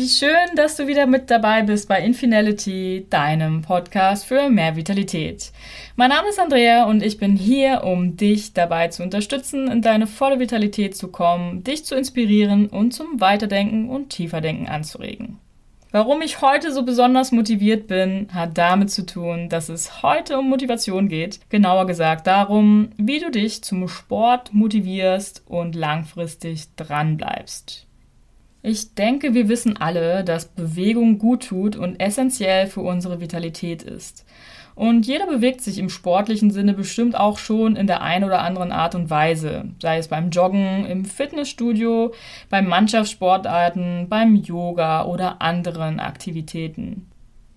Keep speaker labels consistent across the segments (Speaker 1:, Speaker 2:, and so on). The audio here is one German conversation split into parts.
Speaker 1: wie schön, dass du wieder mit dabei bist bei Infinality, deinem Podcast für mehr Vitalität. Mein Name ist Andrea und ich bin hier, um dich dabei zu unterstützen, in deine volle Vitalität zu kommen, dich zu inspirieren und zum Weiterdenken und Tieferdenken anzuregen. Warum ich heute so besonders motiviert bin, hat damit zu tun, dass es heute um Motivation geht. Genauer gesagt darum, wie du dich zum Sport motivierst und langfristig dranbleibst. Ich denke, wir wissen alle, dass Bewegung gut tut und essentiell für unsere Vitalität ist. Und jeder bewegt sich im sportlichen Sinne bestimmt auch schon in der einen oder anderen Art und Weise, sei es beim Joggen, im Fitnessstudio, beim Mannschaftssportarten, beim Yoga oder anderen Aktivitäten.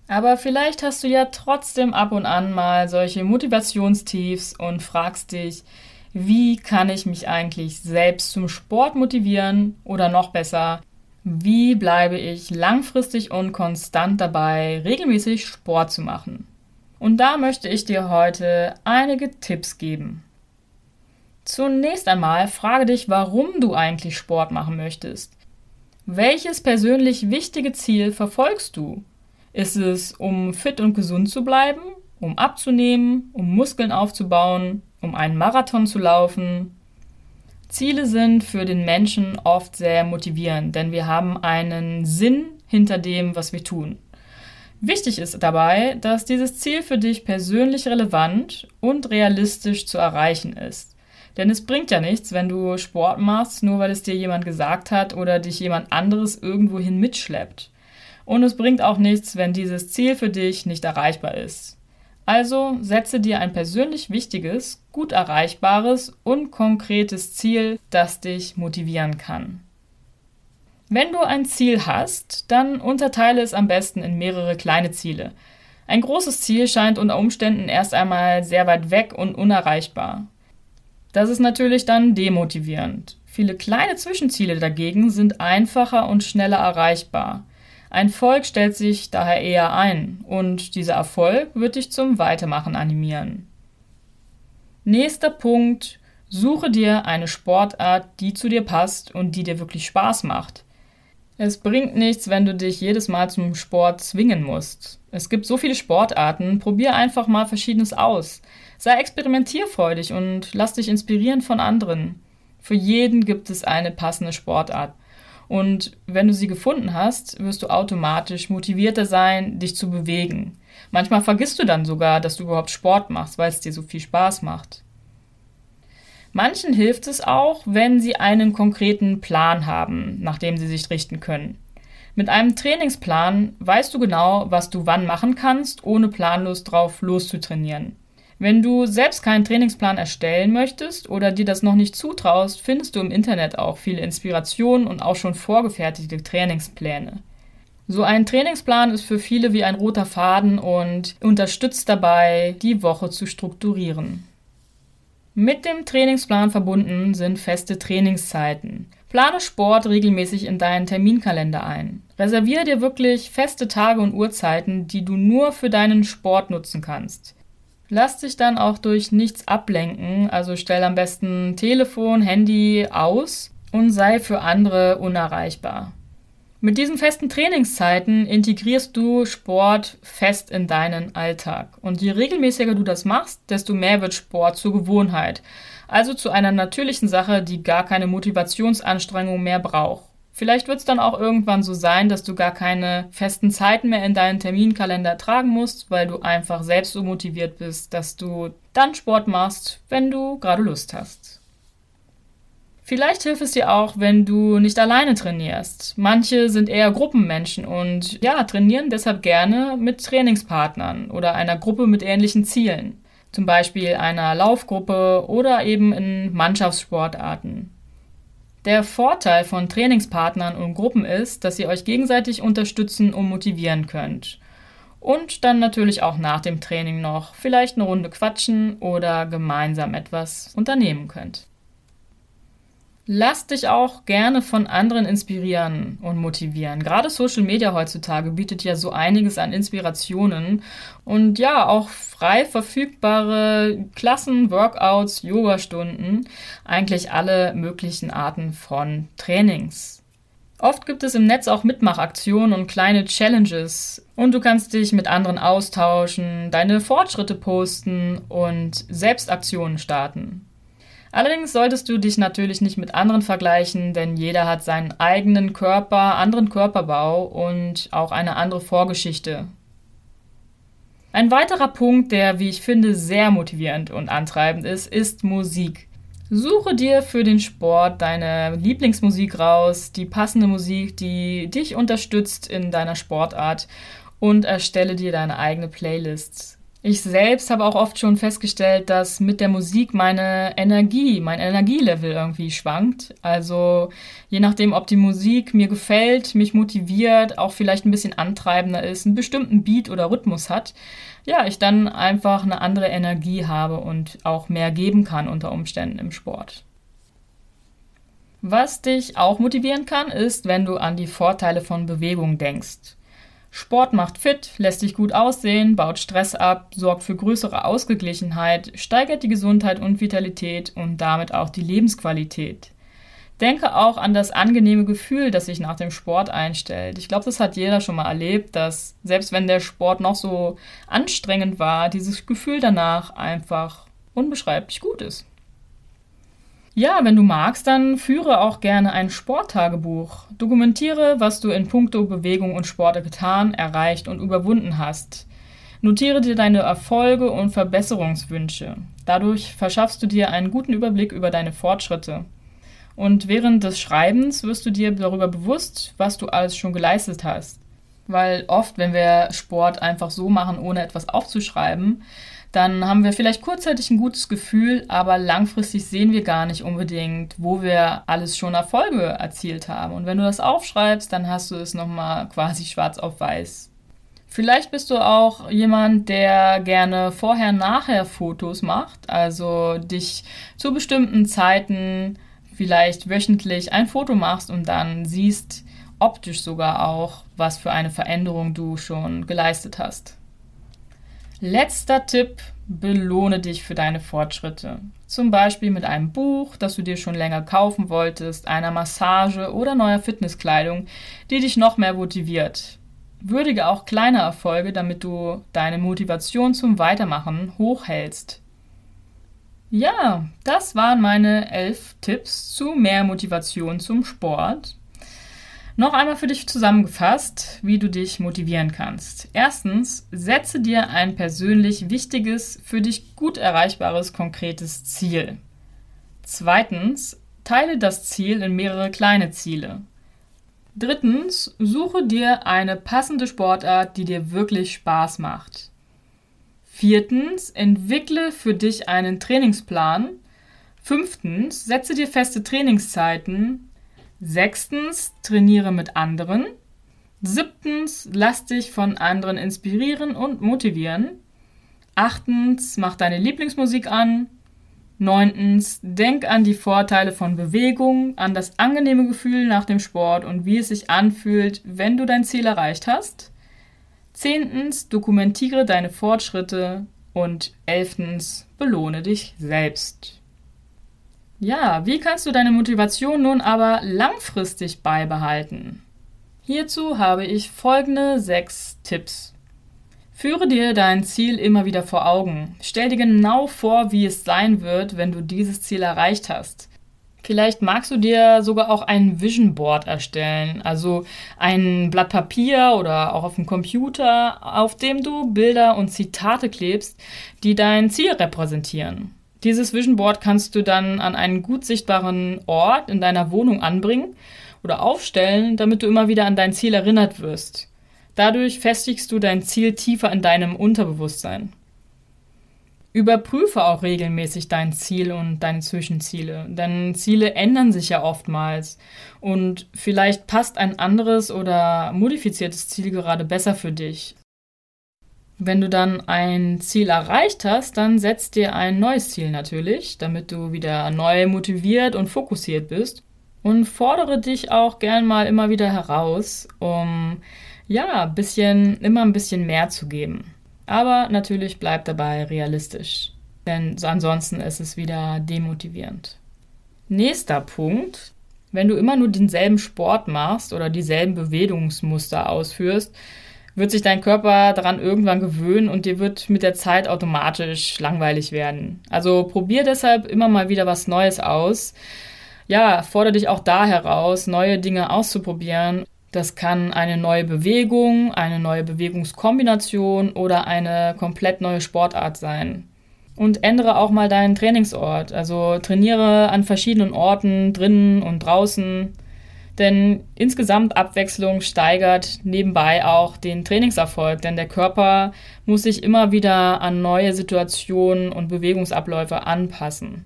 Speaker 1: Aber vielleicht hast du ja trotzdem ab und an mal solche Motivationstiefs und fragst dich, wie kann ich mich eigentlich selbst zum Sport motivieren oder noch besser, wie bleibe ich langfristig und konstant dabei, regelmäßig Sport zu machen? Und da möchte ich dir heute einige Tipps geben. Zunächst einmal frage dich, warum du eigentlich Sport machen möchtest. Welches persönlich wichtige Ziel verfolgst du? Ist es, um fit und gesund zu bleiben, um abzunehmen, um Muskeln aufzubauen, um einen Marathon zu laufen, Ziele sind für den Menschen oft sehr motivierend, denn wir haben einen Sinn hinter dem, was wir tun. Wichtig ist dabei, dass dieses Ziel für dich persönlich relevant und realistisch zu erreichen ist. Denn es bringt ja nichts, wenn du Sport machst, nur weil es dir jemand gesagt hat oder dich jemand anderes irgendwohin mitschleppt. Und es bringt auch nichts, wenn dieses Ziel für dich nicht erreichbar ist. Also setze dir ein persönlich wichtiges, gut erreichbares und konkretes Ziel, das dich motivieren kann. Wenn du ein Ziel hast, dann unterteile es am besten in mehrere kleine Ziele. Ein großes Ziel scheint unter Umständen erst einmal sehr weit weg und unerreichbar. Das ist natürlich dann demotivierend. Viele kleine Zwischenziele dagegen sind einfacher und schneller erreichbar. Ein Volk stellt sich daher eher ein und dieser Erfolg wird dich zum Weitermachen animieren. Nächster Punkt. Suche dir eine Sportart, die zu dir passt und die dir wirklich Spaß macht. Es bringt nichts, wenn du dich jedes Mal zum Sport zwingen musst. Es gibt so viele Sportarten, probier einfach mal Verschiedenes aus. Sei experimentierfreudig und lass dich inspirieren von anderen. Für jeden gibt es eine passende Sportart. Und wenn du sie gefunden hast, wirst du automatisch motivierter sein, dich zu bewegen. Manchmal vergisst du dann sogar, dass du überhaupt Sport machst, weil es dir so viel Spaß macht. Manchen hilft es auch, wenn sie einen konkreten Plan haben, nach dem sie sich richten können. Mit einem Trainingsplan weißt du genau, was du wann machen kannst, ohne planlos drauf loszutrainieren. Wenn du selbst keinen Trainingsplan erstellen möchtest oder dir das noch nicht zutraust, findest du im Internet auch viele Inspirationen und auch schon vorgefertigte Trainingspläne. So ein Trainingsplan ist für viele wie ein roter Faden und unterstützt dabei, die Woche zu strukturieren. Mit dem Trainingsplan verbunden sind feste Trainingszeiten. Plane Sport regelmäßig in deinen Terminkalender ein. Reserviere dir wirklich feste Tage und Uhrzeiten, die du nur für deinen Sport nutzen kannst. Lass dich dann auch durch nichts ablenken, also stell am besten Telefon, Handy aus und sei für andere unerreichbar. Mit diesen festen Trainingszeiten integrierst du Sport fest in deinen Alltag. Und je regelmäßiger du das machst, desto mehr wird Sport zur Gewohnheit. Also zu einer natürlichen Sache, die gar keine Motivationsanstrengung mehr braucht. Vielleicht wird es dann auch irgendwann so sein, dass du gar keine festen Zeiten mehr in deinen Terminkalender tragen musst, weil du einfach selbst so motiviert bist, dass du dann Sport machst, wenn du gerade Lust hast. Vielleicht hilft es dir auch, wenn du nicht alleine trainierst. Manche sind eher Gruppenmenschen und ja, trainieren deshalb gerne mit Trainingspartnern oder einer Gruppe mit ähnlichen Zielen. Zum Beispiel einer Laufgruppe oder eben in Mannschaftssportarten. Der Vorteil von Trainingspartnern und Gruppen ist, dass ihr euch gegenseitig unterstützen und motivieren könnt. Und dann natürlich auch nach dem Training noch vielleicht eine Runde quatschen oder gemeinsam etwas unternehmen könnt. Lass dich auch gerne von anderen inspirieren und motivieren. Gerade Social Media heutzutage bietet ja so einiges an Inspirationen und ja, auch frei verfügbare Klassen, Workouts, Yoga-Stunden, eigentlich alle möglichen Arten von Trainings. Oft gibt es im Netz auch Mitmachaktionen und kleine Challenges und du kannst dich mit anderen austauschen, deine Fortschritte posten und Selbstaktionen starten. Allerdings solltest du dich natürlich nicht mit anderen vergleichen, denn jeder hat seinen eigenen Körper, anderen Körperbau und auch eine andere Vorgeschichte. Ein weiterer Punkt, der, wie ich finde, sehr motivierend und antreibend ist, ist Musik. Suche dir für den Sport deine Lieblingsmusik raus, die passende Musik, die dich unterstützt in deiner Sportart und erstelle dir deine eigene Playlist. Ich selbst habe auch oft schon festgestellt, dass mit der Musik meine Energie, mein Energielevel irgendwie schwankt. Also je nachdem, ob die Musik mir gefällt, mich motiviert, auch vielleicht ein bisschen antreibender ist, einen bestimmten Beat oder Rhythmus hat, ja, ich dann einfach eine andere Energie habe und auch mehr geben kann unter Umständen im Sport. Was dich auch motivieren kann, ist, wenn du an die Vorteile von Bewegung denkst. Sport macht fit, lässt dich gut aussehen, baut Stress ab, sorgt für größere Ausgeglichenheit, steigert die Gesundheit und Vitalität und damit auch die Lebensqualität. Denke auch an das angenehme Gefühl, das sich nach dem Sport einstellt. Ich glaube, das hat jeder schon mal erlebt, dass selbst wenn der Sport noch so anstrengend war, dieses Gefühl danach einfach unbeschreiblich gut ist. Ja, wenn du magst, dann führe auch gerne ein Sporttagebuch. Dokumentiere, was du in puncto Bewegung und Sport getan, erreicht und überwunden hast. Notiere dir deine Erfolge und Verbesserungswünsche. Dadurch verschaffst du dir einen guten Überblick über deine Fortschritte. Und während des Schreibens wirst du dir darüber bewusst, was du alles schon geleistet hast. Weil oft, wenn wir Sport einfach so machen, ohne etwas aufzuschreiben, dann haben wir vielleicht kurzzeitig ein gutes Gefühl, aber langfristig sehen wir gar nicht unbedingt, wo wir alles schon Erfolge erzielt haben. Und wenn du das aufschreibst, dann hast du es nochmal quasi schwarz auf weiß. Vielleicht bist du auch jemand, der gerne vorher-nachher Fotos macht, also dich zu bestimmten Zeiten, vielleicht wöchentlich ein Foto machst und dann siehst optisch sogar auch, was für eine Veränderung du schon geleistet hast. Letzter Tipp, belohne dich für deine Fortschritte. Zum Beispiel mit einem Buch, das du dir schon länger kaufen wolltest, einer Massage oder neuer Fitnesskleidung, die dich noch mehr motiviert. Würdige auch kleine Erfolge, damit du deine Motivation zum Weitermachen hochhältst. Ja, das waren meine elf Tipps zu mehr Motivation zum Sport. Noch einmal für dich zusammengefasst, wie du dich motivieren kannst. Erstens, setze dir ein persönlich wichtiges, für dich gut erreichbares, konkretes Ziel. Zweitens, teile das Ziel in mehrere kleine Ziele. Drittens, suche dir eine passende Sportart, die dir wirklich Spaß macht. Viertens, entwickle für dich einen Trainingsplan. Fünftens, setze dir feste Trainingszeiten. Sechstens, trainiere mit anderen. Siebtens, lass dich von anderen inspirieren und motivieren. Achtens, mach deine Lieblingsmusik an. Neuntens, denk an die Vorteile von Bewegung, an das angenehme Gefühl nach dem Sport und wie es sich anfühlt, wenn du dein Ziel erreicht hast. Zehntens, dokumentiere deine Fortschritte. Und elftens, belohne dich selbst. Ja, wie kannst du deine Motivation nun aber langfristig beibehalten? Hierzu habe ich folgende sechs Tipps. Führe dir dein Ziel immer wieder vor Augen. Stell dir genau vor, wie es sein wird, wenn du dieses Ziel erreicht hast. Vielleicht magst du dir sogar auch ein Vision Board erstellen, also ein Blatt Papier oder auch auf dem Computer, auf dem du Bilder und Zitate klebst, die dein Ziel repräsentieren. Dieses Vision Board kannst du dann an einen gut sichtbaren Ort in deiner Wohnung anbringen oder aufstellen, damit du immer wieder an dein Ziel erinnert wirst. Dadurch festigst du dein Ziel tiefer in deinem Unterbewusstsein. Überprüfe auch regelmäßig dein Ziel und deine Zwischenziele, denn Ziele ändern sich ja oftmals und vielleicht passt ein anderes oder modifiziertes Ziel gerade besser für dich. Wenn du dann ein Ziel erreicht hast, dann setz dir ein neues Ziel natürlich, damit du wieder neu motiviert und fokussiert bist. Und fordere dich auch gern mal immer wieder heraus, um ja, bisschen, immer ein bisschen mehr zu geben. Aber natürlich bleib dabei realistisch, denn ansonsten ist es wieder demotivierend. Nächster Punkt. Wenn du immer nur denselben Sport machst oder dieselben Bewegungsmuster ausführst, wird sich dein Körper daran irgendwann gewöhnen und dir wird mit der Zeit automatisch langweilig werden. Also probier deshalb immer mal wieder was Neues aus. Ja, fordere dich auch da heraus, neue Dinge auszuprobieren. Das kann eine neue Bewegung, eine neue Bewegungskombination oder eine komplett neue Sportart sein. Und ändere auch mal deinen Trainingsort. Also trainiere an verschiedenen Orten, drinnen und draußen. Denn insgesamt Abwechslung steigert nebenbei auch den Trainingserfolg, denn der Körper muss sich immer wieder an neue Situationen und Bewegungsabläufe anpassen.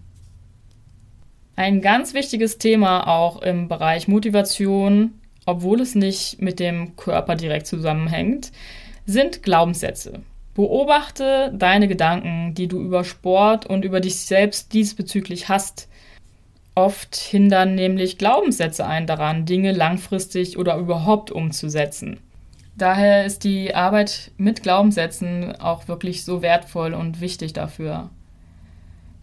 Speaker 1: Ein ganz wichtiges Thema auch im Bereich Motivation, obwohl es nicht mit dem Körper direkt zusammenhängt, sind Glaubenssätze. Beobachte deine Gedanken, die du über Sport und über dich selbst diesbezüglich hast. Oft hindern nämlich Glaubenssätze einen daran, Dinge langfristig oder überhaupt umzusetzen. Daher ist die Arbeit mit Glaubenssätzen auch wirklich so wertvoll und wichtig dafür.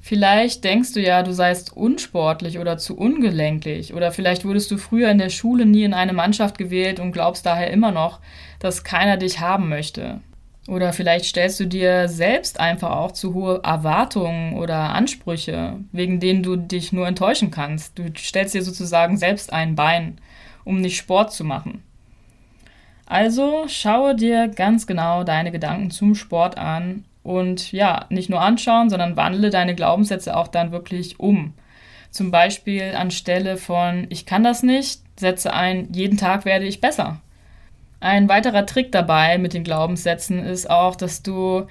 Speaker 1: Vielleicht denkst du ja, du seist unsportlich oder zu ungelenklich oder vielleicht wurdest du früher in der Schule nie in eine Mannschaft gewählt und glaubst daher immer noch, dass keiner dich haben möchte. Oder vielleicht stellst du dir selbst einfach auch zu hohe Erwartungen oder Ansprüche, wegen denen du dich nur enttäuschen kannst. Du stellst dir sozusagen selbst ein Bein, um nicht Sport zu machen. Also schaue dir ganz genau deine Gedanken zum Sport an und ja, nicht nur anschauen, sondern wandle deine Glaubenssätze auch dann wirklich um. Zum Beispiel anstelle von ich kann das nicht, setze ein, jeden Tag werde ich besser. Ein weiterer Trick dabei mit den Glaubenssätzen ist auch, dass du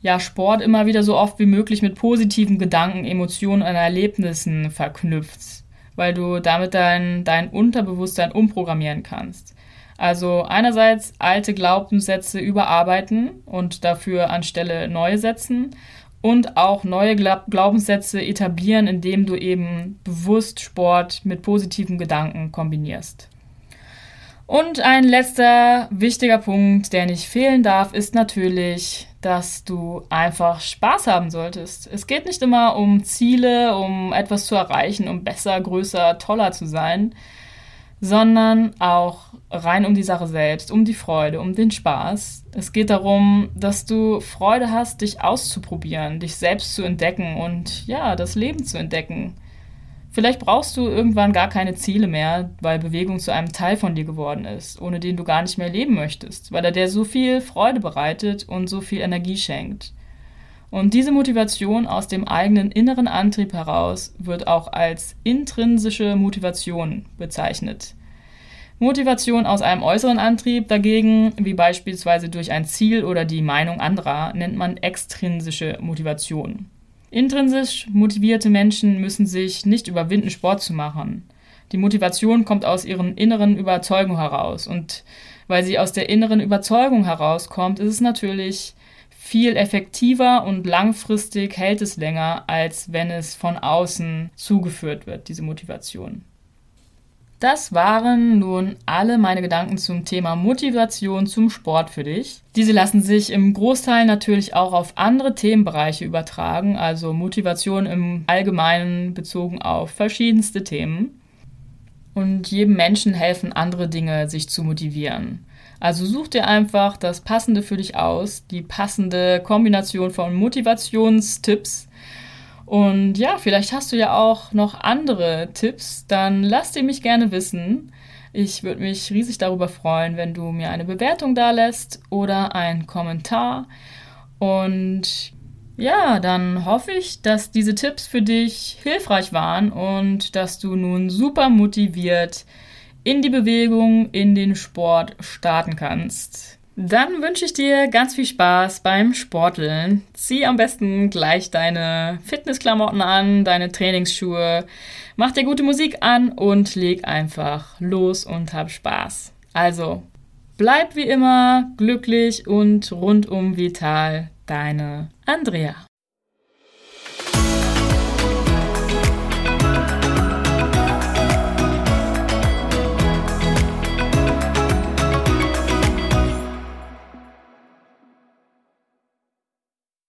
Speaker 1: ja Sport immer wieder so oft wie möglich mit positiven Gedanken, Emotionen und Erlebnissen verknüpfst, weil du damit dein, dein Unterbewusstsein umprogrammieren kannst. Also einerseits alte Glaubenssätze überarbeiten und dafür anstelle neue setzen und auch neue Glaubenssätze etablieren, indem du eben bewusst Sport mit positiven Gedanken kombinierst. Und ein letzter wichtiger Punkt, der nicht fehlen darf, ist natürlich, dass du einfach Spaß haben solltest. Es geht nicht immer um Ziele, um etwas zu erreichen, um besser, größer, toller zu sein, sondern auch rein um die Sache selbst, um die Freude, um den Spaß. Es geht darum, dass du Freude hast, dich auszuprobieren, dich selbst zu entdecken und ja, das Leben zu entdecken. Vielleicht brauchst du irgendwann gar keine Ziele mehr, weil Bewegung zu einem Teil von dir geworden ist, ohne den du gar nicht mehr leben möchtest, weil er dir so viel Freude bereitet und so viel Energie schenkt. Und diese Motivation aus dem eigenen inneren Antrieb heraus wird auch als intrinsische Motivation bezeichnet. Motivation aus einem äußeren Antrieb dagegen, wie beispielsweise durch ein Ziel oder die Meinung anderer, nennt man extrinsische Motivation. Intrinsisch motivierte Menschen müssen sich nicht überwinden, Sport zu machen. Die Motivation kommt aus ihren inneren Überzeugungen heraus. Und weil sie aus der inneren Überzeugung herauskommt, ist es natürlich viel effektiver und langfristig hält es länger, als wenn es von außen zugeführt wird, diese Motivation. Das waren nun alle meine Gedanken zum Thema Motivation zum Sport für dich. Diese lassen sich im Großteil natürlich auch auf andere Themenbereiche übertragen, also Motivation im Allgemeinen bezogen auf verschiedenste Themen. Und jedem Menschen helfen andere Dinge, sich zu motivieren. Also such dir einfach das Passende für dich aus, die passende Kombination von Motivationstipps und ja, vielleicht hast du ja auch noch andere Tipps, dann lass die mich gerne wissen. Ich würde mich riesig darüber freuen, wenn du mir eine Bewertung da lässt oder einen Kommentar. Und ja, dann hoffe ich, dass diese Tipps für dich hilfreich waren und dass du nun super motiviert in die Bewegung, in den Sport starten kannst. Dann wünsche ich dir ganz viel Spaß beim Sporteln. Zieh am besten gleich deine Fitnessklamotten an, deine Trainingsschuhe, mach dir gute Musik an und leg einfach los und hab Spaß. Also, bleib wie immer glücklich und rundum vital. Deine Andrea.